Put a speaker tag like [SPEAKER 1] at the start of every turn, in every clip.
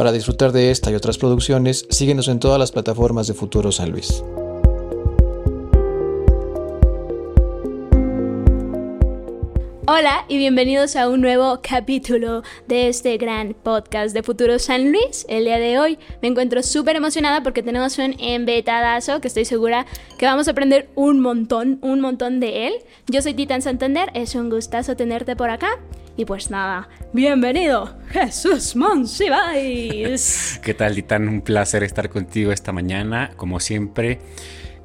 [SPEAKER 1] Para disfrutar de esta y otras producciones, síguenos en todas las plataformas de Futuro San Luis.
[SPEAKER 2] Hola y bienvenidos a un nuevo capítulo de este gran podcast de Futuro San Luis. El día de hoy me encuentro súper emocionada porque tenemos un embetadazo que estoy segura que vamos a aprender un montón, un montón de él. Yo soy Titan Santander, es un gustazo tenerte por acá. Y pues nada, bienvenido, Jesús Monsiváis.
[SPEAKER 3] ¿Qué tal, Titan? Un placer estar contigo esta mañana, como siempre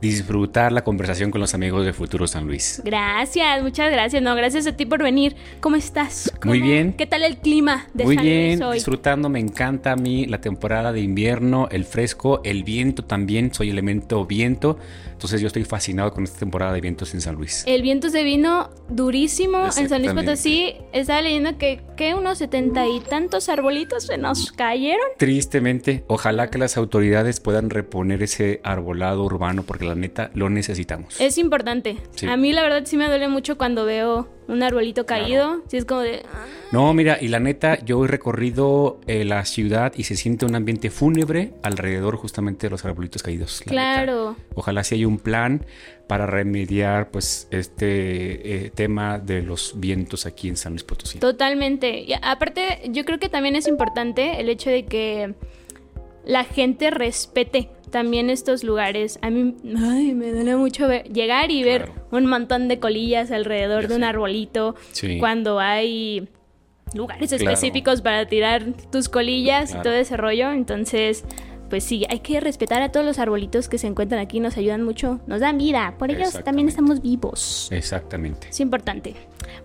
[SPEAKER 3] disfrutar la conversación con los amigos de Futuro San Luis.
[SPEAKER 2] Gracias, muchas gracias. No, gracias a ti por venir. ¿Cómo estás?
[SPEAKER 3] Muy bien.
[SPEAKER 2] ¿Qué tal el clima
[SPEAKER 3] de Muy bien, disfrutando. Me encanta a mí la temporada de invierno, el fresco, el viento también. Soy elemento viento. Entonces yo estoy fascinado con esta temporada de vientos en San Luis.
[SPEAKER 2] El viento se vino durísimo en San Luis Potosí. Estaba leyendo que, que unos setenta y tantos arbolitos se nos cayeron.
[SPEAKER 3] Tristemente, ojalá que las autoridades puedan reponer ese arbolado urbano porque la neta lo necesitamos.
[SPEAKER 2] Es importante. A mí la verdad sí me duele mucho cuando veo un arbolito caído. Sí, es como de... Ah.
[SPEAKER 3] No, mira, y la neta, yo he recorrido eh, la ciudad y se siente un ambiente fúnebre alrededor justamente de los arbolitos caídos.
[SPEAKER 2] Claro.
[SPEAKER 3] Ojalá sí haya un plan para remediar pues este eh, tema de los vientos aquí en San Luis Potosí.
[SPEAKER 2] Totalmente. Y aparte, yo creo que también es importante el hecho de que la gente respete también estos lugares. A mí me duele mucho llegar y ver un montón de colillas alrededor de un arbolito cuando hay lugares específicos para tirar tus colillas y todo ese rollo. Entonces, pues sí, hay que respetar a todos los arbolitos que se encuentran aquí, nos ayudan mucho, nos dan vida, por ellos también estamos vivos.
[SPEAKER 3] Exactamente.
[SPEAKER 2] Es importante.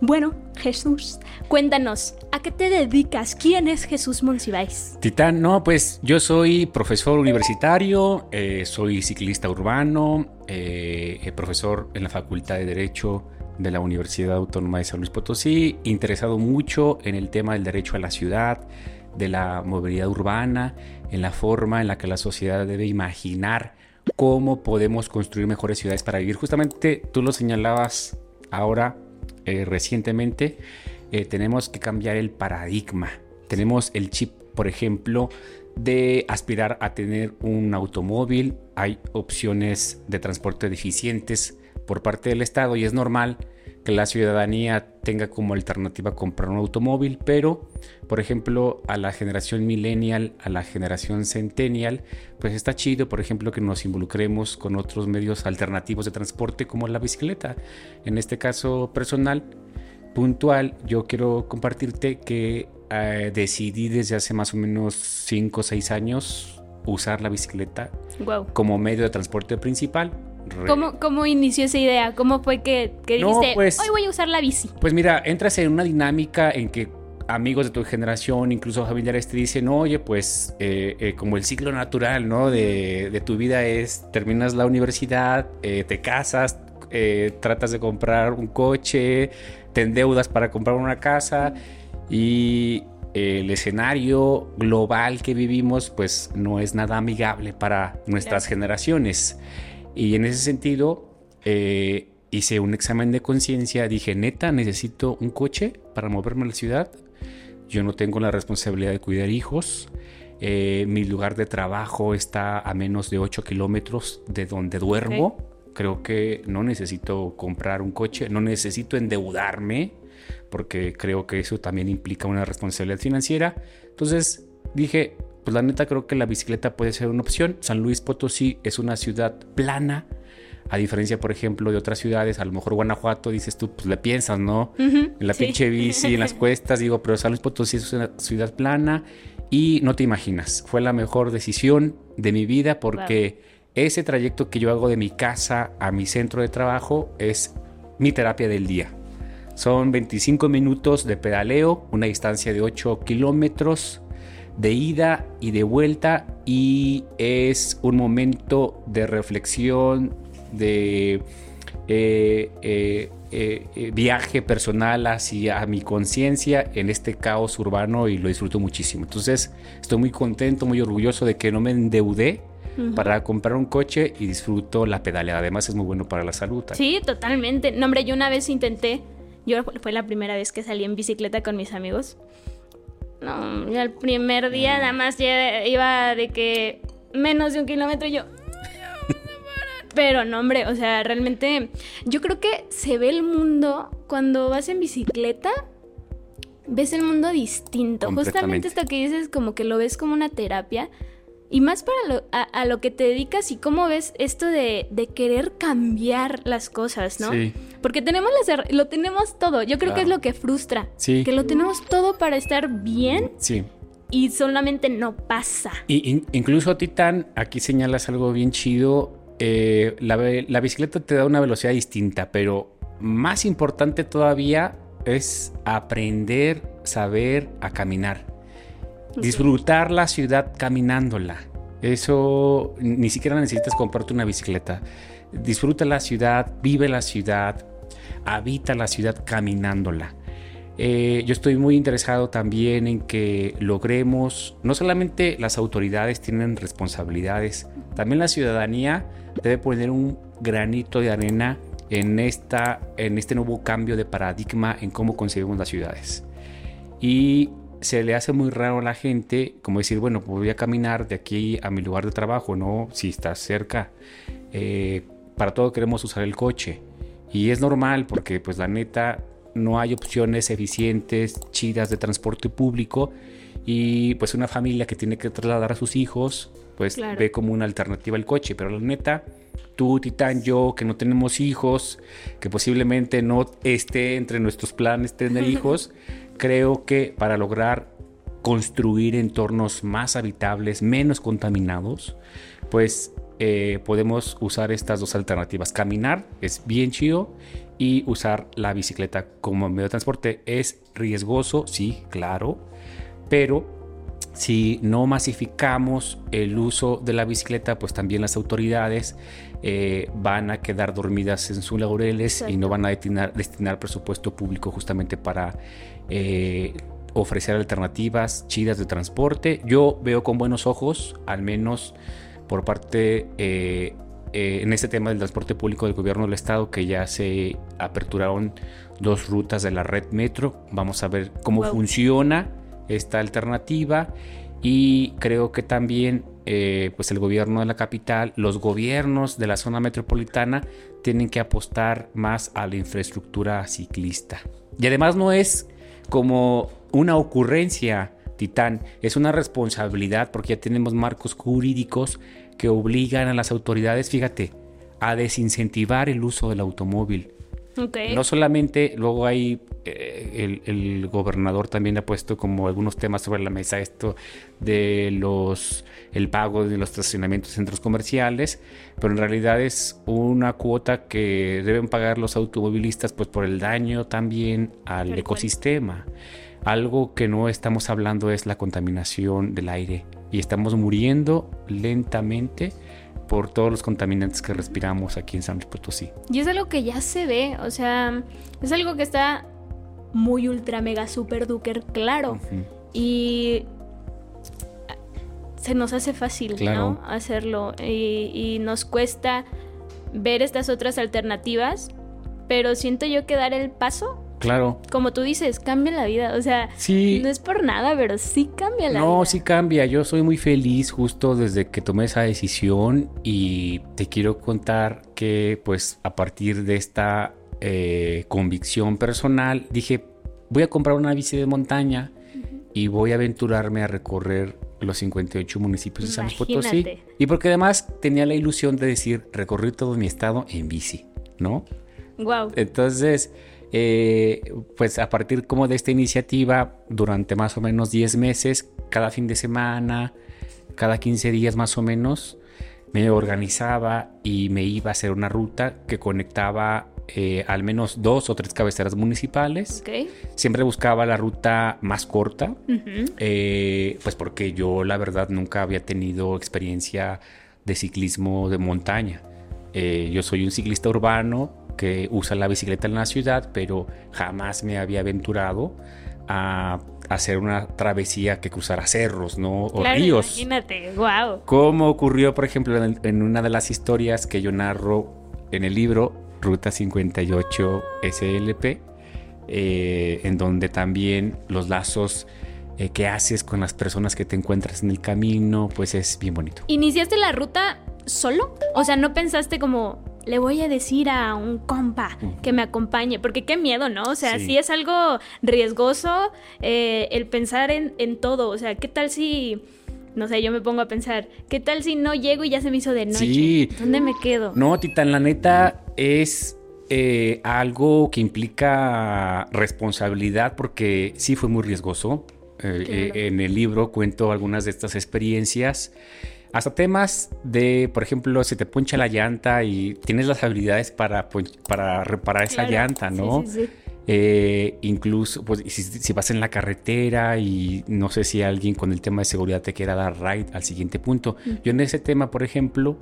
[SPEAKER 2] Bueno, Jesús, cuéntanos, ¿a qué te dedicas? ¿Quién es Jesús Monsiváis?
[SPEAKER 3] Titán, no, pues yo soy profesor universitario, eh, soy ciclista urbano, eh, eh, profesor en la Facultad de Derecho de la Universidad Autónoma de San Luis Potosí, interesado mucho en el tema del derecho a la ciudad, de la movilidad urbana, en la forma en la que la sociedad debe imaginar cómo podemos construir mejores ciudades para vivir. Justamente tú lo señalabas ahora eh, recientemente, eh, tenemos que cambiar el paradigma. Tenemos el chip, por ejemplo, de aspirar a tener un automóvil. Hay opciones de transporte deficientes por parte del Estado y es normal que la ciudadanía tenga como alternativa comprar un automóvil, pero por ejemplo a la generación millennial, a la generación centennial, pues está chido, por ejemplo, que nos involucremos con otros medios alternativos de transporte como la bicicleta. En este caso personal, puntual, yo quiero compartirte que eh, decidí desde hace más o menos 5 o 6 años usar la bicicleta como medio de transporte principal
[SPEAKER 2] ¿Cómo, inició esa idea? ¿Cómo fue que, que dijiste, pues, hoy voy a usar la bici?
[SPEAKER 3] Pues mira, entras en una dinámica en que amigos de tu generación, incluso familiares, te dicen, oye, pues eh, eh, como el ciclo natural, ¿no? De, tu vida es, terminas la universidad, eh, te casas, tratas de comprar un coche, te endeudas para comprar una casa y el escenario global que vivimos, pues no es nada amigable para nuestras generaciones. Y en ese sentido, eh, hice un examen de conciencia, dije, neta, necesito un coche para moverme a la ciudad. Yo no tengo la responsabilidad de cuidar hijos. Eh, mi lugar de trabajo está a menos de 8 kilómetros de donde duermo. Creo que no necesito comprar un coche, no necesito endeudarme, porque creo que eso también implica una responsabilidad financiera. Entonces dije, pues la neta creo que la bicicleta puede ser una opción. San Luis Potosí es una ciudad plana, a diferencia, por ejemplo, de otras ciudades, a lo mejor Guanajuato, dices tú, pues le piensas, ¿no? en la pinche bici, en las cuestas, digo, pero San Luis Potosí es una ciudad plana y no te imaginas, fue la mejor decisión de mi vida porque ese trayecto que yo hago de mi casa a mi centro de trabajo es mi terapia del día. Son 25 minutos de pedaleo, una distancia de 8 kilómetros de ida y de vuelta y es un momento de reflexión, de eh, eh, eh, viaje personal hacia mi conciencia en este caos urbano y lo disfruto muchísimo. Entonces estoy muy contento, muy orgulloso de que no me endeudé para comprar un coche y disfruto la pedaleada. Además es muy bueno para la salud.
[SPEAKER 2] Sí, totalmente. No, hombre, yo una vez intenté, yo fue la primera vez que salí en bicicleta con mis amigos No, yo el primer día nada más ya iba de que menos de un kilómetro y yo... Pero no, hombre, o sea, realmente yo creo que se ve el mundo cuando vas en bicicleta, ves el mundo distinto. Justamente esto que dices como que lo ves como una terapia. Y más para lo, a, lo que te dedicas y cómo ves esto de, querer cambiar las cosas, ¿no? Sí. Porque tenemos lo tenemos todo. Yo creo que es lo que frustra. Sí. Que lo tenemos todo para estar bien. Sí. Y solamente no pasa.
[SPEAKER 3] Y incluso Titán, aquí señalas algo bien chido. Eh, la, la bicicleta te da una velocidad distinta, pero más importante todavía es aprender, saber a caminar. Disfrutar la ciudad caminándola. Eso ni siquiera necesitas comprarte una bicicleta. Disfruta la ciudad, vive la ciudad, habita la ciudad caminándola. Eh, yo estoy muy interesado también en que logremos, no solamente las autoridades tienen responsabilidades, también la ciudadanía debe poner un granito de arena en, esta, en este nuevo cambio de paradigma en cómo concebimos las ciudades. Y se le hace muy raro a la gente como decir, bueno, pues voy a caminar de aquí a mi lugar de trabajo, ¿no? Si estás cerca. Eh, para todo queremos usar el coche. Y es normal porque pues la neta no hay opciones eficientes, chidas de transporte público. Y pues una familia que tiene que trasladar a sus hijos, pues ve como una alternativa el coche. Pero la neta, tú, Titán, yo, que no tenemos hijos, que posiblemente no esté entre nuestros planes tener hijos, creo que para lograr construir entornos más habitables, menos contaminados, pues eh, podemos usar estas dos alternativas. Caminar es bien chido y usar la bicicleta como medio de transporte es riesgoso, sí, claro, pero si no masificamos el uso de la bicicleta, pues también las autoridades eh, van a quedar dormidas en sus laureles y no van a destinar, destinar presupuesto público justamente para eh, ofrecer alternativas chidas de transporte. Yo veo con buenos ojos, al menos por parte eh, en este tema del transporte público del gobierno del estado, que ya se aperturaron dos rutas de la red metro. Vamos a ver cómo funciona esta alternativa y creo que también eh, pues el gobierno de la capital, los gobiernos de la zona metropolitana tienen que apostar más a la infraestructura ciclista. Y además no es como una ocurrencia, Titán, es una responsabilidad porque ya tenemos marcos jurídicos que obligan a las autoridades, fíjate, a desincentivar el uso del automóvil. No solamente, luego hay, eh, el, gobernador también ha puesto como algunos temas sobre la mesa esto de los, el pago de los estacionamientos en centros comerciales, pero en realidad es una cuota que deben pagar los automovilistas pues por el daño también al ecosistema. Algo que no estamos hablando es la contaminación del aire y estamos muriendo lentamente por todos los contaminantes que respiramos aquí en San Luis Potosí.
[SPEAKER 2] Y es algo que ya se ve, o sea, es algo que está muy ultra mega super duper claro. Y se nos hace fácil, ¿no? Hacerlo. Y, y, nos cuesta ver estas otras alternativas, pero siento yo que dar el paso
[SPEAKER 3] Claro.
[SPEAKER 2] Como tú dices, cambia la vida. O sea, no es por nada, pero sí cambia la vida.
[SPEAKER 3] No, sí cambia. Yo soy muy feliz justo desde que tomé esa decisión y te quiero contar que pues a partir de esta eh, convicción personal dije, voy a comprar una bici de montaña y voy a aventurarme a recorrer los 58 municipios de San Potosí. Y porque además tenía la ilusión de decir, recorrí todo mi estado en bici, ¿no?
[SPEAKER 2] Wow.
[SPEAKER 3] Entonces eh, pues a partir como de esta iniciativa, durante más o menos 10 meses, cada fin de semana, cada 15 días más o menos, me organizaba y me iba a hacer una ruta que conectaba eh, al menos dos o tres cabeceras municipales. Siempre buscaba la ruta más corta, eh, pues porque yo la verdad nunca había tenido experiencia de ciclismo de montaña. yo soy un ciclista urbano, que usa la bicicleta en la ciudad, pero jamás me había aventurado a hacer una travesía que cruzara cerros, ¿no? O ríos.
[SPEAKER 2] Imagínate, wow.
[SPEAKER 3] Como ocurrió, por ejemplo, en, una de las historias que yo narro en el libro Ruta 58 SLP, eh, en donde también los lazos eh, qué haces con las personas que te encuentras en el camino, pues es bien bonito.
[SPEAKER 2] ¿Iniciaste la ruta solo? O sea, ¿no pensaste como, le voy a decir a un compa que me acompañe, porque qué miedo, ¿no? O sea, sí, es algo riesgoso eh, el pensar en, en, todo, o sea, ¿qué tal si... No sé, yo me pongo a pensar, ¿qué tal si no llego y ya se me hizo de noche? Sí. ¿Dónde me quedo?
[SPEAKER 3] No, Titán, la neta es eh, algo que implica responsabilidad porque sí fue muy riesgoso. Eh, en el libro cuento algunas de estas experiencias hasta temas de, por ejemplo, si te poncha la llanta y tienes las habilidades para, para reparar esa llanta, ¿no? Sí, sí, sí. Eh, incluso, pues, si, vas en la carretera y no sé si alguien con el tema de seguridad te quiera dar ride al siguiente punto. Yo en ese tema, por ejemplo,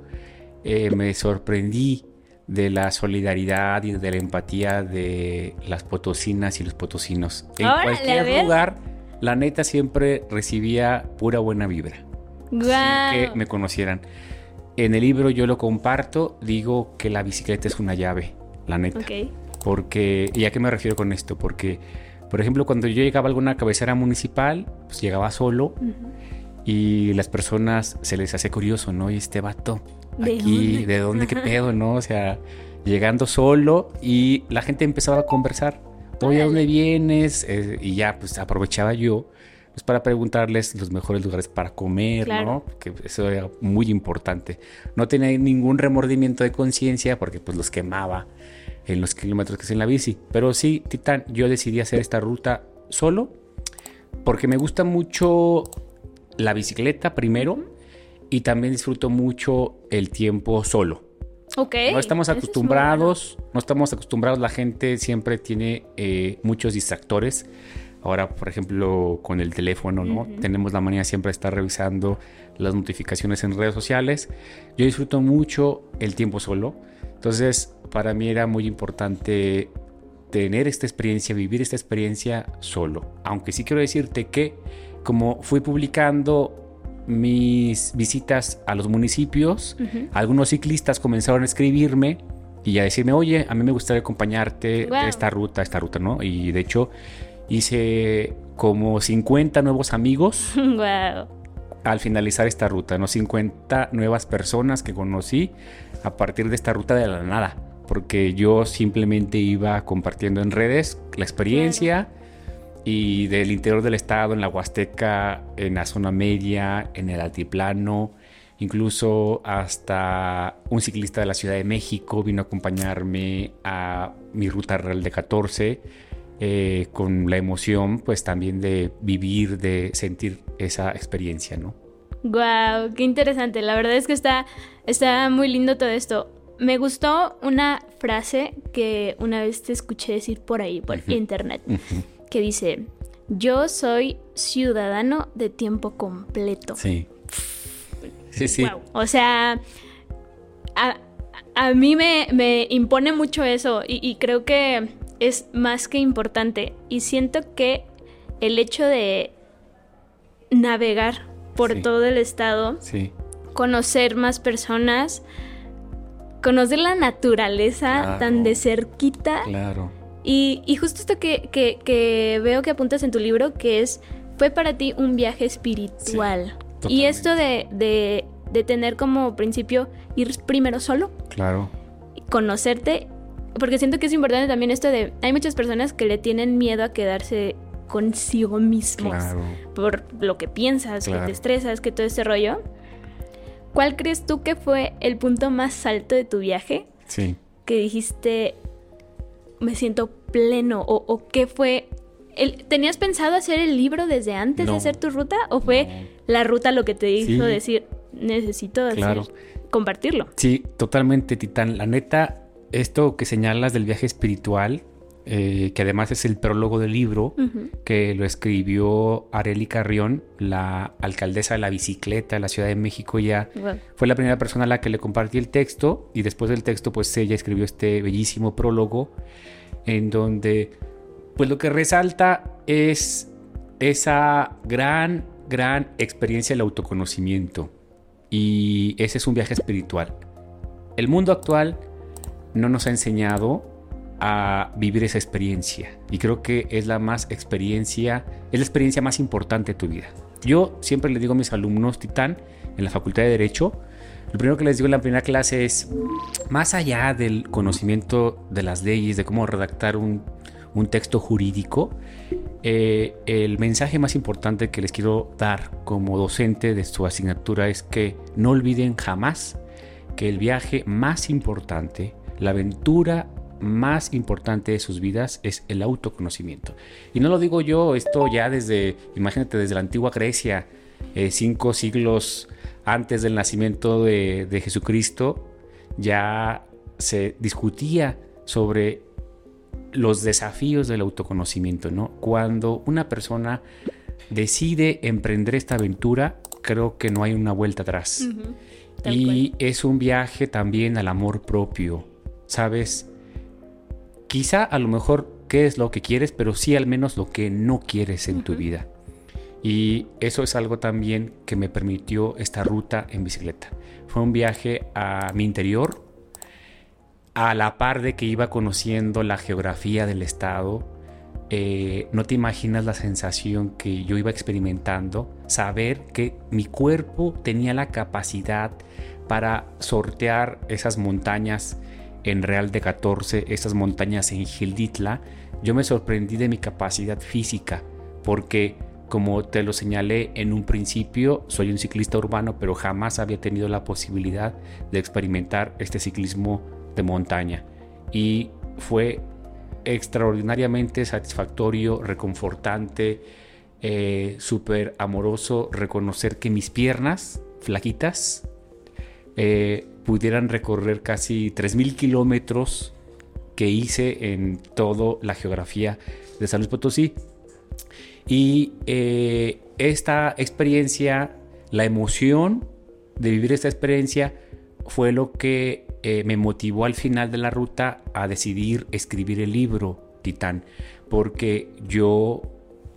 [SPEAKER 3] eh, me sorprendí de la solidaridad y de la empatía de las potosinas y los potosinos. En cualquier lugar, la neta siempre recibía pura buena vibra que me conocieran. En el libro yo lo comparto, digo que la bicicleta es una llave, la neta. Porque, ¿y a qué me refiero con esto? Porque, por ejemplo, cuando yo llegaba a alguna cabecera municipal, pues llegaba solo y las personas se les hace curioso, ¿no? Y este vato, aquí, ¿de dónde qué pedo, no? O sea, llegando solo y la gente empezaba a conversar. Oye, ¿a dónde vienes? Eh, y ya, pues aprovechaba yo pues para preguntarles los mejores lugares para comer, ¿no? Que eso era muy importante. No tenía ningún remordimiento de conciencia porque pues los quemaba en los kilómetros que es en la bici. Pero sí, Titán, yo decidí hacer esta ruta solo porque me gusta mucho la bicicleta primero y también disfruto mucho el tiempo solo.
[SPEAKER 2] Ok.
[SPEAKER 3] No estamos acostumbrados, no estamos acostumbrados, la gente siempre tiene eh, muchos distractores Ahora, por ejemplo, con el teléfono, ¿no? Tenemos la manía siempre de estar revisando las notificaciones en redes sociales. Yo disfruto mucho el tiempo solo. Entonces, para mí era muy importante tener esta experiencia, vivir esta experiencia solo. Aunque sí quiero decirte que como fui publicando mis visitas a los municipios, algunos ciclistas comenzaron a escribirme y a decirme, oye, a mí me gustaría acompañarte de esta ruta, esta ruta, ¿no? Y de hecho hice como 50 nuevos amigos. Al finalizar esta ruta, ¿no? 50 nuevas personas que conocí a partir de esta ruta de la nada. Porque yo simplemente iba compartiendo en redes la experiencia y del interior del estado, en la Huasteca, en la zona media, en el altiplano, incluso hasta un ciclista de la Ciudad de México vino a acompañarme a mi ruta real de 14 eh, con la emoción pues también de vivir, de sentir esa experiencia, ¿no?
[SPEAKER 2] Wow, qué interesante. La verdad es que está, está muy lindo todo esto. Me gustó una frase que una vez te escuché decir por ahí, por internet, que dice, yo soy ciudadano de tiempo completo.
[SPEAKER 3] Sí. Sí, sí.
[SPEAKER 2] O sea, a, mí me, impone mucho eso y creo que es más que importante y siento que el hecho de navegar por todo el estado, conocer más personas, conocer la naturaleza tan de cerquita.
[SPEAKER 3] Claro.
[SPEAKER 2] Y, justo esto que, veo que apuntas en tu libro, que es, fue para ti un viaje espiritual. y esto de, de, de tener como principio ir primero solo.
[SPEAKER 3] Claro.
[SPEAKER 2] Conocerte porque siento que es importante también esto de, hay muchas personas que le tienen miedo a quedarse consigo mismos por lo que piensas, que te estresas, que todo ese rollo. ¿Cuál crees tú que fue el punto más alto de tu viaje?
[SPEAKER 3] Sí.
[SPEAKER 2] Que dijiste, me siento pleno, o, qué fue... El, ¿Tenías pensado hacer el libro desde antes de hacer tu ruta? ¿O fue la ruta lo que te hizo decir, necesito compartirlo?
[SPEAKER 3] Sí, totalmente, Titán. La neta, esto que señalas del viaje espiritual, eh, que además es el prólogo del libro, que lo escribió Areli Carrión, la alcaldesa de la bicicleta de la Ciudad de México, ya fue la primera persona a la que le compartí el texto y después del texto pues ella escribió este bellísimo prólogo en donde pues lo que resalta es esa gran, gran experiencia del autoconocimiento. Y ese es un viaje espiritual. El mundo actual no nos ha enseñado a vivir esa experiencia. Y creo que es la más experiencia, es la experiencia más importante de tu vida. Yo siempre le digo a mis alumnos Titán en la Facultad de Derecho, lo primero que les digo en la primera clase es, más allá del conocimiento de las leyes, de cómo redactar un, un texto jurídico, eh, el mensaje más importante que les quiero dar como docente de su asignatura es que no olviden jamás que el viaje más importante, la aventura más importante de sus vidas es el autoconocimiento. Y no lo digo yo, esto ya desde, imagínate, desde la antigua Grecia, eh, cinco siglos antes del nacimiento de, de Jesucristo, ya se discutía sobre los desafíos del autoconocimiento, ¿no? Cuando una persona decide emprender esta aventura, creo que no hay una vuelta atrás. y es un viaje también al amor propio, ¿sabes? Quizá a lo mejor qué es lo que quieres, pero sí al menos lo que no quieres en tu vida. Y eso es algo también que me permitió esta ruta en bicicleta. Fue un viaje a mi interior, a la par de que iba conociendo la geografía del estado, eh, no te imaginas la sensación que yo iba experimentando, saber que mi cuerpo tenía la capacidad para sortear esas montañas en Real de 14, esas montañas en Gilditla, yo me sorprendí de mi capacidad física, porque como te lo señalé en un principio, soy un ciclista urbano, pero jamás había tenido la posibilidad de experimentar este ciclismo de montaña. Y fue extraordinariamente satisfactorio, reconfortante, eh, súper amoroso reconocer que mis piernas flaquitas eh, pudieran recorrer casi 3.000 kilómetros que hice en toda la geografía de San Luis Potosí. Y eh, esta experiencia, la emoción de vivir esta experiencia, fue lo que eh, me motivó al final de la ruta a decidir escribir el libro Titán, porque yo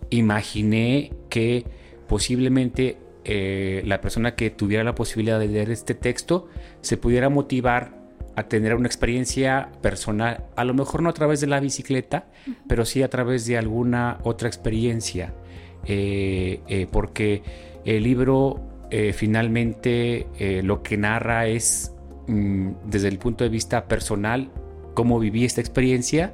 [SPEAKER 3] imaginé que posiblemente eh, la persona que tuviera la posibilidad de leer este texto se pudiera motivar a tener una experiencia personal, a lo mejor no a través de la bicicleta, pero sí a través de alguna otra experiencia, eh, porque el libro finalmente lo que narra es Mm, desde el punto de vista personal cómo viví esta experiencia,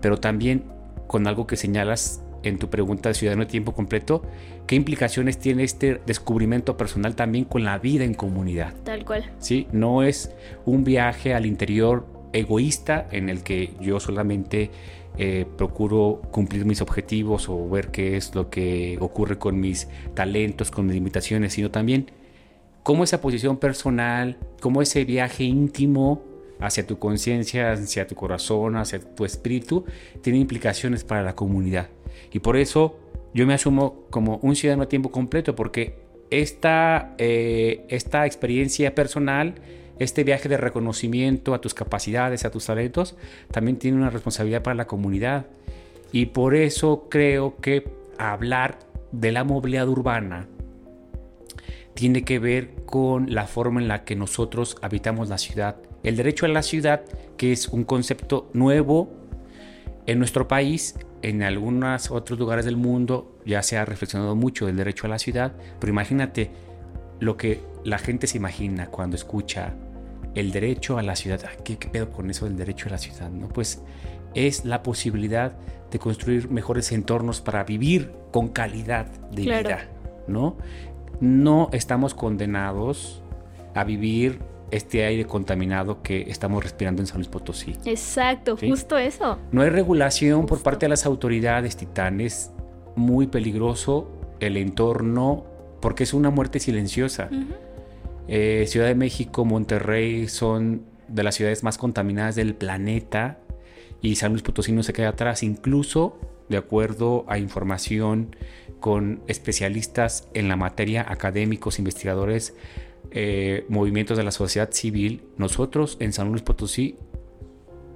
[SPEAKER 3] pero también con algo que señalas en tu pregunta de ciudadano de tiempo completo, qué implicaciones tiene este descubrimiento personal también con la vida en comunidad.
[SPEAKER 2] Tal cual.
[SPEAKER 3] Sí, no es un viaje al interior egoísta en el que yo solamente eh, procuro cumplir mis objetivos o ver qué es lo que ocurre con mis talentos, con mis limitaciones, sino también cómo esa posición personal, cómo ese viaje íntimo hacia tu conciencia, hacia tu corazón, hacia tu espíritu, tiene implicaciones para la comunidad. Y por eso yo me asumo como un ciudadano a tiempo completo, porque esta, eh, esta experiencia personal, este viaje de reconocimiento a tus capacidades, a tus talentos, también tiene una responsabilidad para la comunidad. Y por eso creo que hablar de la movilidad urbana, tiene que ver con la forma en la que nosotros habitamos la ciudad. El derecho a la ciudad, que es un concepto nuevo en nuestro país, en algunos otros lugares del mundo ya se ha reflexionado mucho del derecho a la ciudad, pero imagínate lo que la gente se imagina cuando escucha el derecho a la ciudad. ¿Qué, qué pedo con eso del derecho a la ciudad? ¿no? Pues es la posibilidad de construir mejores entornos para vivir con calidad de vida, ¿no? no estamos condenados a vivir este aire contaminado que estamos respirando en San Luis Potosí.
[SPEAKER 2] Exacto, justo eso.
[SPEAKER 3] No hay regulación por parte de las autoridades titanes, muy peligroso el entorno porque es una muerte silenciosa. Eh, Ciudad de México, Monterrey son de las ciudades más contaminadas del planeta y San Luis Potosí no se queda atrás, incluso de acuerdo a información con especialistas en la materia, académicos, investigadores, eh, movimientos de la sociedad civil, nosotros en San Luis Potosí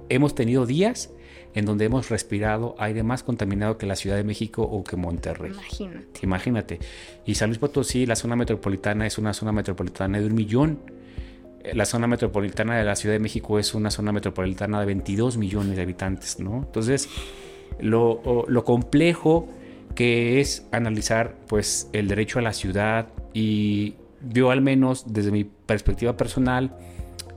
[SPEAKER 3] hemos tenido días en donde hemos respirado aire más contaminado que la Ciudad de México o que Monterrey.
[SPEAKER 2] Imagínate.
[SPEAKER 3] Imagínate. Y San Luis Potosí, la zona metropolitana, es una zona metropolitana de un millón. la zona metropolitana de la Ciudad de México es una zona metropolitana de 22 millones de habitantes, ¿no? Entonces, lo, lo complejo que es analizar pues el derecho a la ciudad y yo al menos desde mi perspectiva personal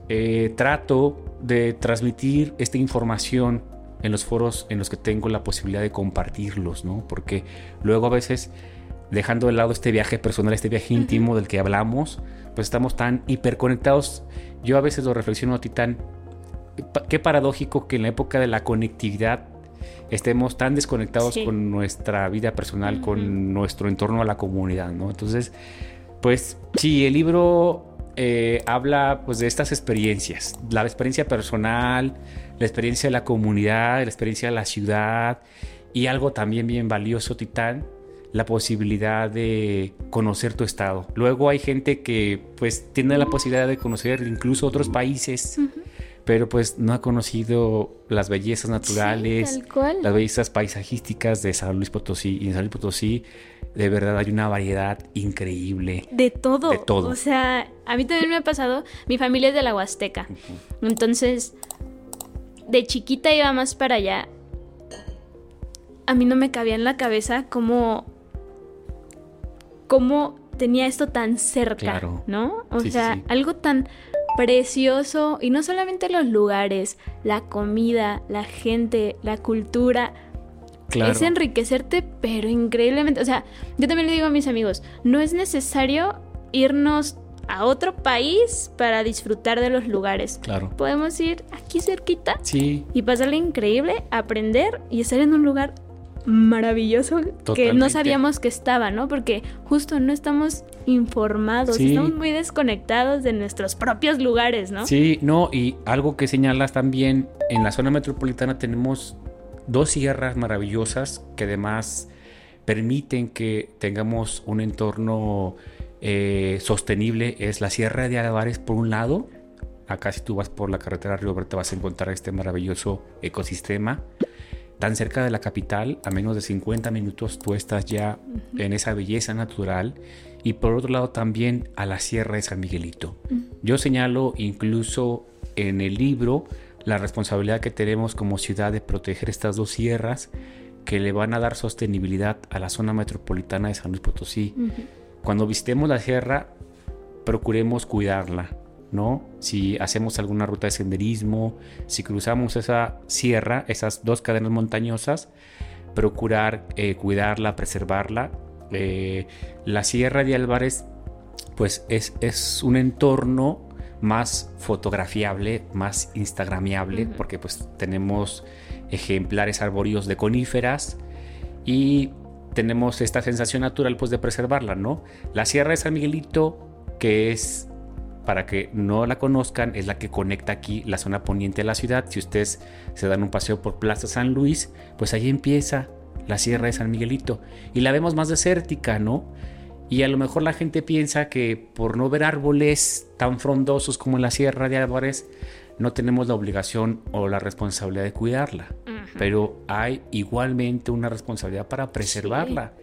[SPEAKER 3] eh, trato de transmitir esta información en los foros en los que tengo la posibilidad de compartirlos, ¿no? Porque luego a veces dejando de lado este viaje personal, este viaje íntimo del que hablamos, pues estamos tan hiperconectados. Yo a veces lo reflexiono a ti tan... Qué paradójico que en la época de la conectividad estemos tan desconectados con nuestra vida personal, con nuestro entorno a la comunidad, ¿no? Entonces, pues sí, el libro eh, habla pues de estas experiencias, la experiencia personal, la experiencia de la comunidad, la experiencia de la ciudad y algo también bien valioso, Titán, la posibilidad de conocer tu estado. Luego hay gente que pues tiene la posibilidad de conocer incluso otros países pero pues no ha conocido las bellezas naturales, las bellezas paisajísticas de San Luis Potosí. Y en San Luis Potosí, de verdad, hay una variedad increíble.
[SPEAKER 2] De todo. De todo. O sea, a mí también me ha pasado, mi familia es de la Huasteca. Entonces, de chiquita iba más para allá. A mí no me cabía en la cabeza cómo, cómo tenía esto tan cerca, ¿no? O sea, algo tan precioso y no solamente los lugares, la comida, la gente, la cultura. Es enriquecerte, pero increíblemente. O sea, yo también le digo a mis amigos, no es necesario irnos a otro país para disfrutar de los lugares.
[SPEAKER 3] Claro.
[SPEAKER 2] Podemos ir aquí cerquita
[SPEAKER 3] sí.
[SPEAKER 2] y pasarle increíble, aprender y estar en un lugar maravilloso que no sabíamos que estaba, ¿no? Porque justo no estamos informados, estamos muy desconectados de nuestros propios lugares, ¿no?
[SPEAKER 3] Sí, no, y algo que señalas también, en la zona metropolitana tenemos dos sierras maravillosas que además permiten que tengamos un entorno eh, sostenible. Es la Sierra de Álvarez por un lado, acá si tú vas por la carretera Río Verde vas a encontrar este maravilloso ecosistema tan cerca de la capital, a menos de 50 minutos tú estás ya en esa belleza natural. Y por otro lado también a la Sierra de San Miguelito. Yo señalo incluso en el libro la responsabilidad que tenemos como ciudad de proteger estas dos sierras que le van a dar sostenibilidad a la zona metropolitana de San Luis Potosí. Cuando visitemos la sierra, procuremos cuidarla, ¿no? Si hacemos alguna ruta de senderismo, si cruzamos esa sierra, esas dos cadenas montañosas, procurar eh, cuidarla, preservarla. Eh, la Sierra de Álvarez, pues es, es, un entorno más fotografiable, más instagramiable, porque pues tenemos ejemplares arbóreos de coníferas y tenemos esta sensación natural pues de preservarla, ¿no? La Sierra de San Miguelito, que es para que no la conozcan, es la que conecta aquí la zona poniente de la ciudad. Si ustedes se dan un paseo por Plaza San Luis, pues ahí empieza la Sierra de San Miguelito y la vemos más desértica, ¿no? Y a lo mejor la gente piensa que por no ver árboles tan frondosos como en la Sierra de Álvarez, no tenemos la obligación o la responsabilidad de cuidarla. Pero hay igualmente una responsabilidad para preservarla.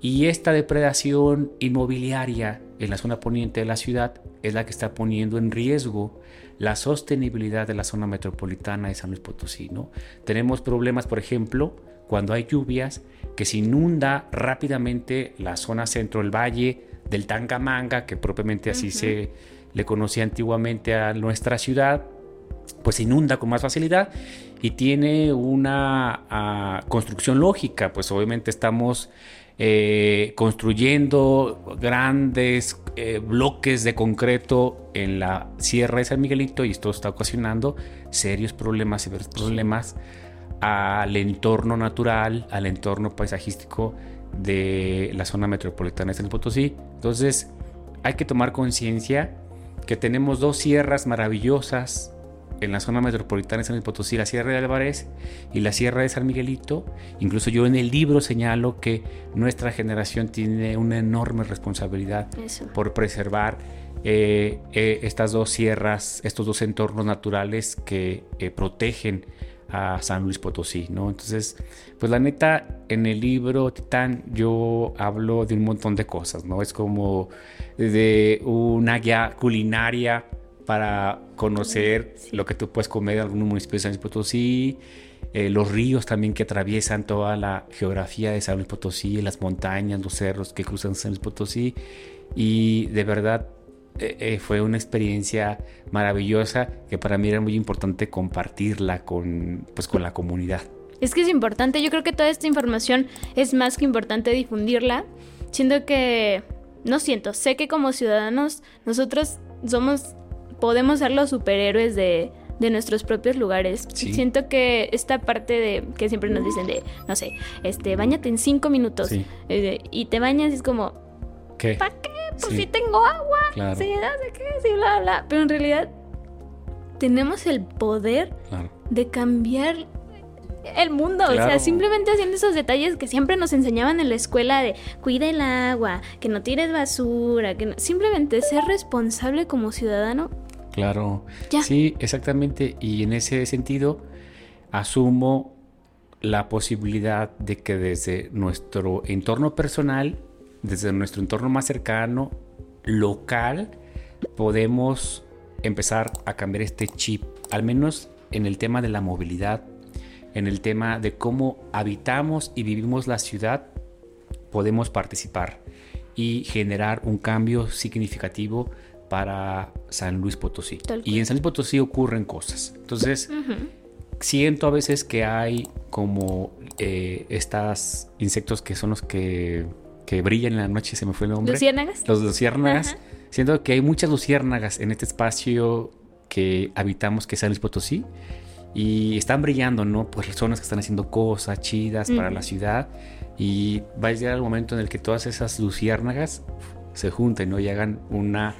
[SPEAKER 3] Y esta depredación inmobiliaria en la zona poniente de la ciudad es la que está poniendo en riesgo la sostenibilidad de la zona metropolitana de San Luis Potosí. ¿no? Tenemos problemas, por ejemplo, cuando hay lluvias, que se inunda rápidamente la zona centro del valle del Tangamanga, que propiamente así se le conocía antiguamente a nuestra ciudad, pues se inunda con más facilidad y tiene una ah, construcción lógica, pues obviamente estamos eh, construyendo grandes eh, bloques de concreto en la Sierra de San Miguelito y esto está ocasionando serios problemas, serios problemas al entorno natural, al entorno paisajístico de la zona metropolitana de San Potosí. Entonces hay que tomar conciencia que tenemos dos sierras maravillosas en la zona metropolitana de San Luis Potosí, la Sierra de Álvarez y la Sierra de San Miguelito. Incluso yo en el libro señalo que nuestra generación tiene una enorme responsabilidad por preservar eh, eh, estas dos sierras, estos dos entornos naturales que eh, protegen a San Luis Potosí, ¿no? Entonces, pues la neta, en el libro Titán yo hablo de un montón de cosas, ¿no? Es como de una guía culinaria para conocer lo que tú puedes comer en algunos municipios de San Luis Potosí, eh, los ríos también que atraviesan toda la geografía de San Luis Potosí, las montañas, los cerros que cruzan San Luis Potosí. Y de verdad eh, eh, fue una experiencia maravillosa que para mí era muy importante compartirla con, pues, con la comunidad.
[SPEAKER 2] Es que es importante, yo creo que toda esta información es más que importante difundirla. Siento que, no siento, sé que como ciudadanos nosotros somos, podemos ser los superhéroes de, de nuestros propios lugares. Siento que esta parte de que siempre nos dicen de, no sé, este, bañate en cinco minutos eh, y te bañas y es como,
[SPEAKER 3] ¿qué?
[SPEAKER 2] ¿Para qué? Pues si tengo agua, claro. sí, no sé qué, sí, bla, bla. Pero en realidad tenemos el poder de cambiar el mundo, o sea, simplemente haciendo esos detalles que siempre nos enseñaban en la escuela de cuida el agua, que no tires basura, que simplemente ser responsable como ciudadano
[SPEAKER 3] Claro. Sí, exactamente. Y en ese sentido, asumo la posibilidad de que desde nuestro entorno personal, desde nuestro entorno más cercano, local, podemos empezar a cambiar este chip, al menos en el tema de la movilidad, en el tema de cómo habitamos y vivimos la ciudad, podemos participar y generar un cambio significativo para San Luis Potosí. Y en San Luis Potosí ocurren cosas. Entonces, siento a veces que hay como eh, estos insectos que son los que, que, brillan en la noche, se me fue el nombre.
[SPEAKER 2] ¿Luciérnagas?
[SPEAKER 3] Los luciérnagas. Siento que hay muchas luciérnagas en este espacio que habitamos, que es San Luis Potosí. Y están brillando, ¿no? Pues personas que están haciendo cosas chidas para la ciudad. Y va a llegar el momento en el que todas esas luciérnagas se junten, ¿no? Y hagan una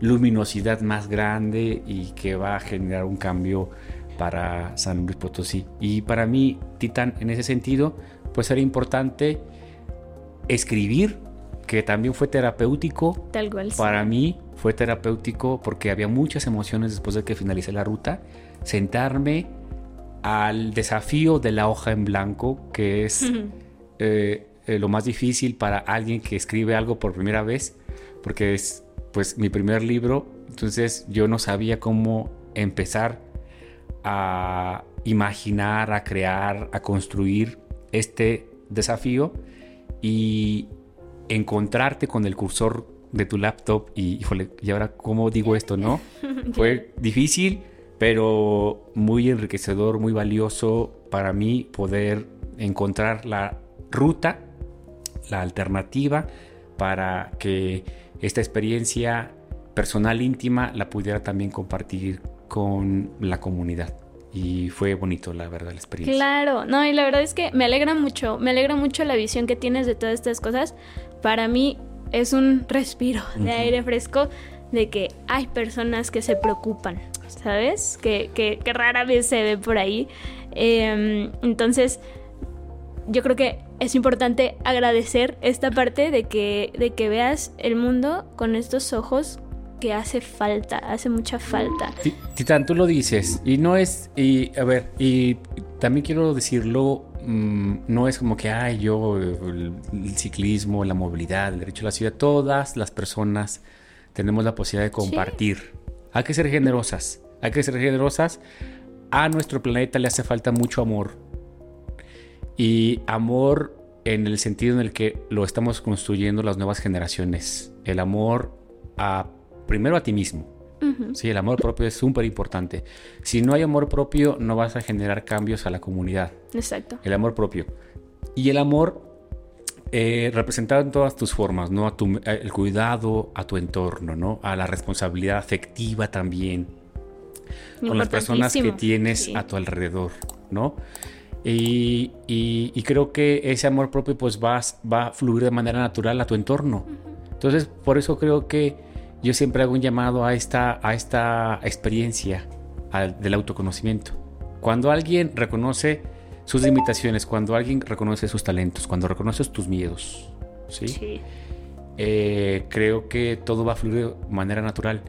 [SPEAKER 3] luminosidad más grande y que va a generar un cambio para San Luis Potosí. Y para mí, Titán, en ese sentido, pues era importante escribir, que también fue terapéutico.
[SPEAKER 2] Tal cual.
[SPEAKER 3] Para mí fue terapéutico porque había muchas emociones después de que finalicé la ruta. Sentarme al desafío de la hoja en blanco, que es eh, eh, lo más difícil para alguien que escribe algo por primera vez, porque es pues mi primer libro, entonces yo no sabía cómo empezar a imaginar, a crear, a construir este desafío y encontrarte con el cursor de tu laptop y, híjole, y ahora cómo digo esto, ¿no? Fue difícil, pero muy enriquecedor, muy valioso para mí poder encontrar la ruta, la alternativa para que esta experiencia personal íntima la pudiera también compartir con la comunidad. Y fue bonito, la verdad, la experiencia.
[SPEAKER 2] Claro, no, y la verdad es que me alegra mucho, me alegra mucho la visión que tienes de todas estas cosas. Para mí es un respiro de aire fresco de que hay personas que se preocupan, ¿sabes? Que, que, rara vez se ve por ahí. Em, entonces, yo creo que es importante agradecer esta parte de que, de que veas el mundo con estos ojos que hace falta, hace mucha falta.
[SPEAKER 3] Titán, tú lo dices, y no es, y a ver, y también quiero decirlo, mm, no es como que, ay, yo, el, ciclismo, la movilidad, el derecho a la ciudad, todas las personas tenemos la posibilidad de compartir. Hay que ser generosas, hay que ser generosas. A nuestro planeta le hace falta mucho amor, y amor en el sentido en el que lo estamos construyendo las nuevas generaciones. El amor a primero a ti mismo. Sí, el amor propio es súper importante. Si no hay amor propio, no vas a generar cambios a la comunidad.
[SPEAKER 2] Exacto.
[SPEAKER 3] El amor propio. Y el amor eh, representado en todas tus formas, ¿no? A tu, el cuidado a tu entorno, ¿no? A la responsabilidad afectiva también. Con las personas que tienes a tu alrededor, ¿no? Y, creo que ese amor propio pues va, va a fluir de manera natural a tu entorno. Entonces, por eso creo que yo siempre hago un llamado a esta, a esta experiencia del autoconocimiento. Cuando alguien reconoce sus limitaciones, cuando alguien reconoce sus talentos, cuando reconoces tus miedos, ¿sí? Eh, creo que todo va a fluir de manera natural.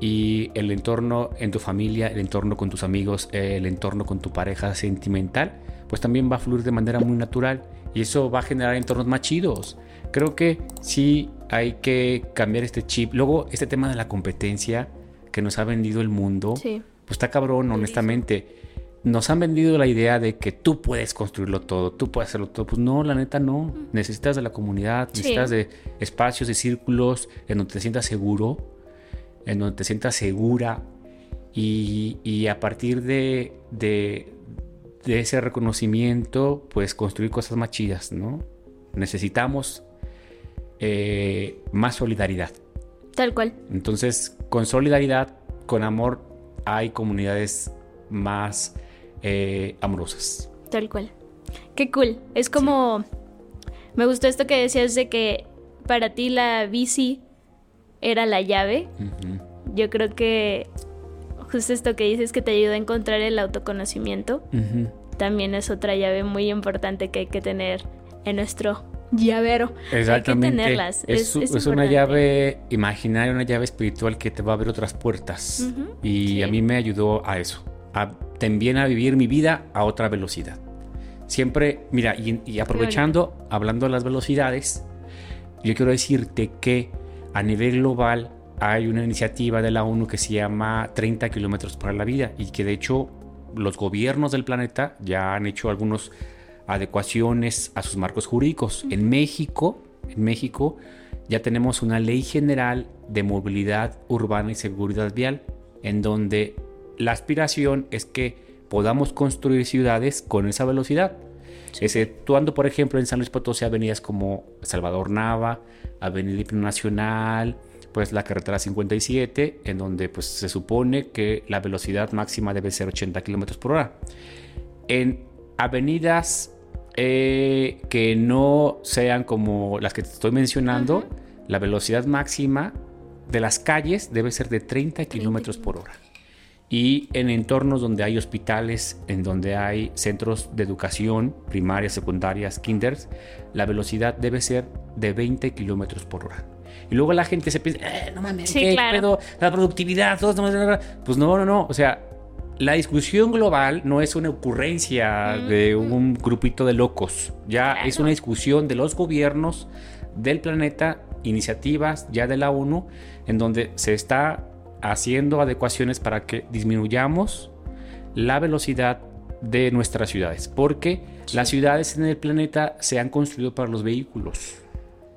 [SPEAKER 3] Y el entorno en tu familia, el entorno con tus amigos, el entorno con tu pareja sentimental, pues también va a fluir de manera muy natural y eso va a generar entornos más chidos. Creo que sí hay que cambiar este chip. Luego, este tema de la competencia, que nos ha vendido el mundo,
[SPEAKER 2] Sí.
[SPEAKER 3] pues está cabrón, honestamente. Nos han vendido la idea de que tú puedes construirlo todo, tú puedes hacerlo todo. Pues no, la neta no. Necesitas de la comunidad,
[SPEAKER 2] Sí.
[SPEAKER 3] necesitas de espacios y círculos en donde te sientas seguro, en donde te sientas segura. Y, y a partir de, de, de ese reconocimiento, pues construir cosas más chidas, ¿no? Necesitamos eh, más solidaridad.
[SPEAKER 2] Tal cual.
[SPEAKER 3] Entonces, con solidaridad, con amor, hay comunidades más eh, amorosas.
[SPEAKER 2] Tal cual. Qué cool. Es como. Me gustó esto que decías de que para ti la bici era la llave. Yo creo que justo esto que dices que te ayuda a encontrar el autoconocimiento también es otra llave muy importante que hay que tener en nuestro llavero.
[SPEAKER 3] Exactamente.
[SPEAKER 2] Hay que tenerlas.
[SPEAKER 3] Es,
[SPEAKER 2] Es,
[SPEAKER 3] una llave imaginaria, una llave espiritual que te va a abrir otras puertas. Y
[SPEAKER 2] sí.
[SPEAKER 3] a mí me ayudó a eso, a también a vivir mi vida a otra velocidad. Siempre, mira, y, y aprovechando, hablando de las velocidades, yo quiero decirte que a nivel global hay una iniciativa de la ONU que se llama 30 kilómetros para la vida y que de hecho los gobiernos del planeta ya han hecho algunas adecuaciones a sus marcos jurídicos. En México, en México ya tenemos una ley general de movilidad urbana y seguridad vial en donde la aspiración es que podamos construir ciudades con esa velocidad. Exceptuando, por ejemplo, en San Luis Potosí avenidas como Salvador Nava, Avenida Nacional, pues la carretera 57, en donde pues se supone que la velocidad máxima debe ser 80 kilómetros por hora. En avenidas eh, que no sean como las que te estoy mencionando, la velocidad máxima de las calles debe ser de 30 kilómetros por hora. Y en entornos donde hay hospitales, en donde hay centros de educación, primarias, secundarias, kinders, la velocidad debe ser de 20 kilómetros por hora. Y luego la gente se piensa, "Eh, no mames,
[SPEAKER 2] Sí,
[SPEAKER 3] ¿qué
[SPEAKER 2] claro.
[SPEAKER 3] pedo? La productividad, todo pues no, no, no. O sea, la discusión global no es una ocurrencia de un grupito de locos. Ya es
[SPEAKER 2] Claro.
[SPEAKER 3] una discusión de los gobiernos del planeta, iniciativas ya de la ONU, en donde se está haciendo adecuaciones para que disminuyamos la velocidad de nuestras ciudades, porque las ciudades en el planeta se han construido para los vehículos,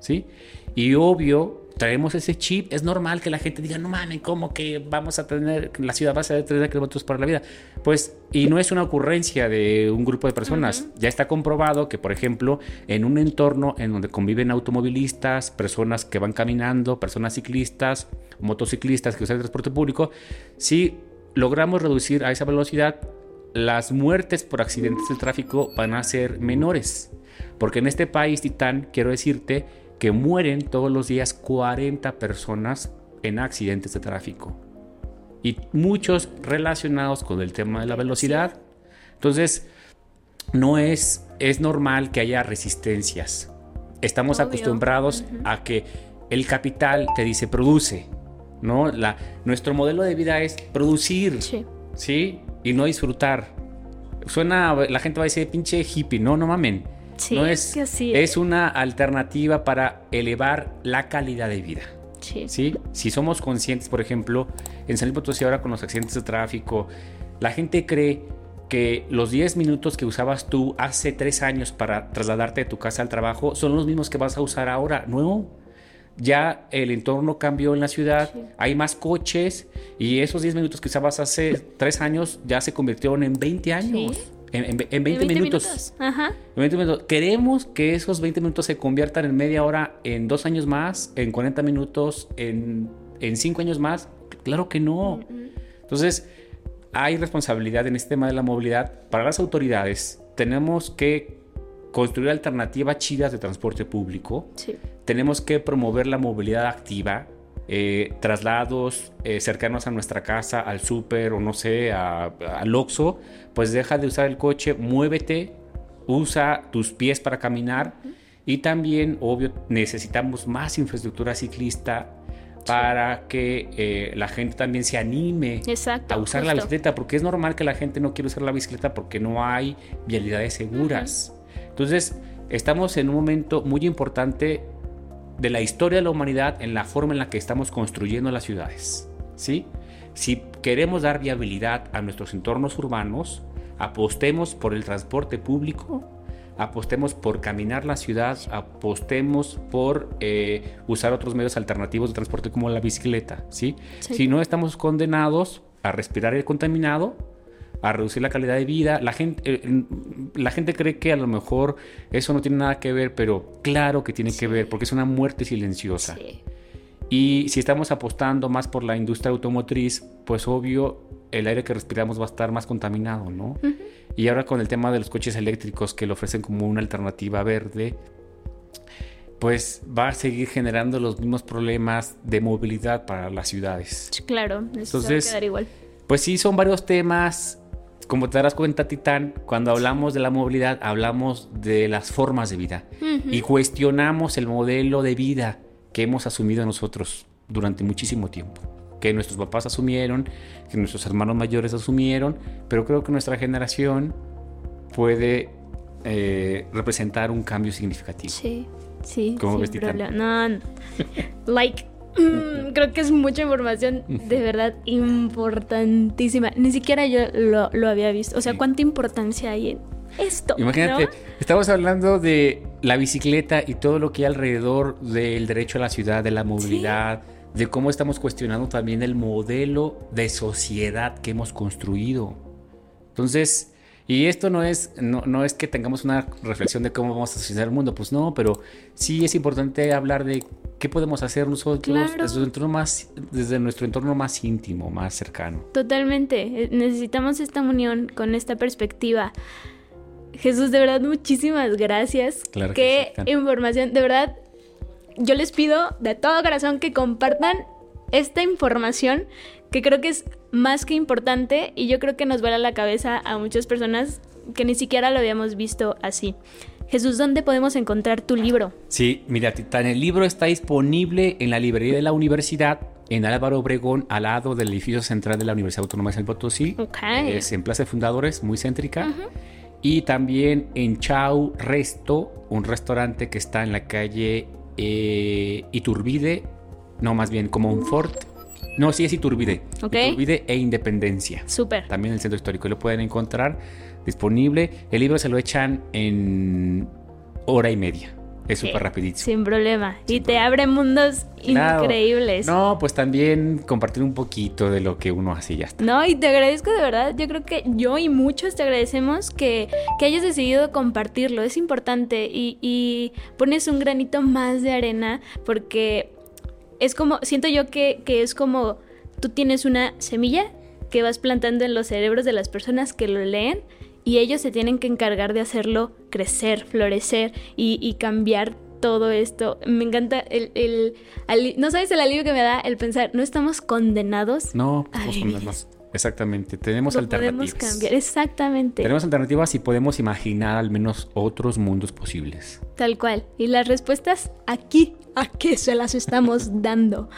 [SPEAKER 3] ¿sí? Y obvio, traemos ese chip, es normal que la gente diga, no mames, ¿cómo que vamos a tener, la ciudad va a ser de 30 kilómetros para la vida? Pues, y no es una ocurrencia de un grupo de personas, ya está comprobado que, por ejemplo, en un entorno en donde conviven automovilistas, personas que van caminando, personas ciclistas, motociclistas que usan el transporte público, si logramos reducir a esa velocidad, las muertes por accidentes del tráfico van a ser menores. Porque en este país, Titán, quiero decirte que mueren todos los días 40 personas en accidentes de tráfico. Y muchos relacionados con el tema de la velocidad. Entonces, no es, es normal que haya resistencias. Estamos
[SPEAKER 2] Obvio.
[SPEAKER 3] acostumbrados a que el capital te dice produce, ¿no? La, nuestro modelo de vida es producir,
[SPEAKER 2] Sí.
[SPEAKER 3] ¿sí? Y no disfrutar. Suena, la gente va a decir pinche hippie, no, no mamen.
[SPEAKER 2] Sí,
[SPEAKER 3] no
[SPEAKER 2] es
[SPEAKER 3] es,
[SPEAKER 2] que así
[SPEAKER 3] es
[SPEAKER 2] es.
[SPEAKER 3] una alternativa para elevar la calidad de vida.
[SPEAKER 2] Sí.
[SPEAKER 3] ¿sí? Si somos conscientes, por ejemplo, en San Luis Potosí ahora con los accidentes de tráfico, la gente cree que los 10 minutos que usabas tú hace 3 años para trasladarte de tu casa al trabajo son los mismos que vas a usar ahora. No, ya el entorno cambió en la ciudad,
[SPEAKER 2] Sí.
[SPEAKER 3] hay más coches y esos 10 minutos que usabas hace 3 años ya se convirtieron en 20 años.
[SPEAKER 2] Sí.
[SPEAKER 3] En, en- en 20,
[SPEAKER 2] En
[SPEAKER 3] minutos.
[SPEAKER 2] Ajá.
[SPEAKER 3] En 20 minutos. Queremos que esos 20 minutos se conviertan en media hora, en dos años más, en 40 minutos, en, en 5 años más. Claro que no. Entonces, hay responsabilidad en este tema de la movilidad para las autoridades. Tenemos que construir alternativas chidas de transporte público.
[SPEAKER 2] Sí.
[SPEAKER 3] Tenemos que promover la movilidad activa, eh, traslados eh, cercanos a nuestra casa, al súper o no sé, a- al Oxxo, pues deja de usar el coche, muévete, usa tus pies para caminar y también, obvio, necesitamos más infraestructura ciclista para que eh, la gente también se anime
[SPEAKER 2] Exacto.
[SPEAKER 3] a usar la
[SPEAKER 2] justo.
[SPEAKER 3] bicicleta, porque es normal que la gente no quiera usar la bicicleta porque no hay vialidades seguras. Entonces, estamos en un momento muy importante de la historia de la humanidad en la forma en la que estamos construyendo las ciudades, ¿sí? si queremos dar viabilidad a nuestros entornos urbanos, apostemos por el transporte público, apostemos por caminar la ciudad, apostemos por eh, usar otros medios alternativos de transporte como la bicicleta, ¿sí?
[SPEAKER 2] Sí.
[SPEAKER 3] Si no estamos condenados a respirar el contaminado, a reducir la calidad de vida. La gente, eh, la gente cree que a lo mejor eso no tiene nada que ver, pero claro que tiene que ver, porque es una muerte silenciosa.
[SPEAKER 2] Sí.
[SPEAKER 3] Y si estamos apostando más por la industria automotriz, pues obvio el aire que respiramos va a estar más contaminado, ¿no? Y ahora con el tema de los coches eléctricos que le ofrecen como una alternativa verde, pues va a seguir generando los mismos problemas de movilidad para las ciudades.
[SPEAKER 2] Claro, eso se va a
[SPEAKER 3] Entonces,
[SPEAKER 2] quedar igual.
[SPEAKER 3] Pues sí, son varios temas. Como te darás cuenta, Titán, cuando hablamos de la movilidad, hablamos de las formas de vida y cuestionamos el modelo de vida que hemos asumido nosotros durante muchísimo tiempo. Que nuestros papás asumieron, que nuestros hermanos mayores asumieron, pero creo que nuestra generación puede eh, representar un cambio significativo.
[SPEAKER 2] Sí, sí.
[SPEAKER 3] ¿Cómo
[SPEAKER 2] sin
[SPEAKER 3] ves, Titán?
[SPEAKER 2] No, no. Like, creo que es mucha información de verdad importantísima. Ni siquiera yo lo, lo había visto. O sea. ¿cuánta importancia hay en esto?
[SPEAKER 3] Imagínate,
[SPEAKER 2] ¿no?
[SPEAKER 3] estamos hablando de la bicicleta y todo lo que hay alrededor del derecho a la ciudad, de la movilidad, de cómo estamos cuestionando también el modelo de sociedad que hemos construido. Entonces, y esto no es, no, no es que tengamos una reflexión de cómo vamos a socializar el mundo, pues no, pero sí es importante hablar de qué podemos hacer nosotros
[SPEAKER 2] Claro.
[SPEAKER 3] desde, nuestro entorno más, desde nuestro entorno más íntimo, más cercano.
[SPEAKER 2] Totalmente. Eh, Necesitamos esta unión con esta perspectiva. Jesús, de verdad, muchísimas gracias.
[SPEAKER 3] Claro que
[SPEAKER 2] Qué
[SPEAKER 3] sí, Tan.
[SPEAKER 2] información. De verdad, yo les pido de todo corazón que compartan esta información que creo que es más que importante y yo creo que nos vuela la cabeza a muchas personas que ni siquiera lo habíamos visto así. Jesús, ¿dónde podemos encontrar tu libro?
[SPEAKER 3] Sí, mira, Titán, el libro está disponible en la librería de la universidad, en Álvaro Obregón, al lado del edificio central de la Universidad Autónoma de San Potosí.
[SPEAKER 2] Ok.
[SPEAKER 3] Es en Plaza de Fundadores, muy céntrica. Y también en Chau Resto, un restaurante que está en la calle eh, Iturbide, no, más bien como un fort. No, sí es Iturbide.
[SPEAKER 2] Ok.
[SPEAKER 3] Iturbide e Independencia
[SPEAKER 2] Súper.
[SPEAKER 3] también en el centro histórico. Lo pueden encontrar disponible. El libro se lo echan en hora y media. Es súper rapidito.
[SPEAKER 2] Sin problema. y te abre mundos
[SPEAKER 3] Claro.
[SPEAKER 2] increíbles.
[SPEAKER 3] No, pues también compartir un poquito de lo que uno hace y ya está.
[SPEAKER 2] No, y te agradezco de verdad. Yo creo que yo y muchos te agradecemos que, que hayas decidido compartirlo. Es importante y, y pones un granito más de arena porque es como, siento yo que, que es como tú tienes una semilla que vas plantando en los cerebros de las personas que lo leen y ellos se tienen que encargar de hacerlo crecer, florecer y, y cambiar todo esto. Me encanta el, el no sabes el alivio que me da el pensar, no estamos condenados
[SPEAKER 3] No, somos más. Exactamente. Tenemos
[SPEAKER 2] lo
[SPEAKER 3] alternativas.
[SPEAKER 2] podemos cambiar, exactamente.
[SPEAKER 3] Tenemos alternativas y podemos imaginar al menos otros mundos posibles.
[SPEAKER 2] Tal cual. Y las respuestas aquí, aquí se las estamos dando.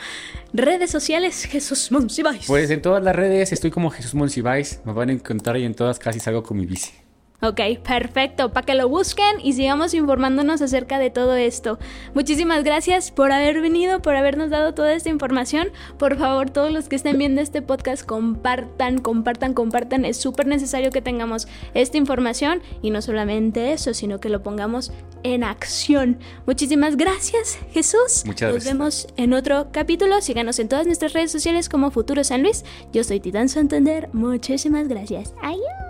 [SPEAKER 2] Redes sociales, Jesús Monsiváis.
[SPEAKER 3] Pues en todas las redes estoy como Jesús Monsiváis. Me van a encontrar y en todas casi salgo con mi bici.
[SPEAKER 2] Ok, perfecto. Para que lo busquen y sigamos informándonos acerca de todo esto. Muchísimas gracias por haber venido, por habernos dado toda esta información. Por favor, todos los que estén viendo este podcast, compartan, compartan, compartan. Es súper necesario que tengamos esta información y no solamente eso, sino que lo pongamos en acción. Muchísimas gracias, Jesús.
[SPEAKER 3] Muchas
[SPEAKER 2] Nos
[SPEAKER 3] gracias.
[SPEAKER 2] vemos en otro capítulo. Síganos en todas nuestras redes sociales como Futuro San Luis. Yo soy Titán Santander. Muchísimas gracias. Adiós.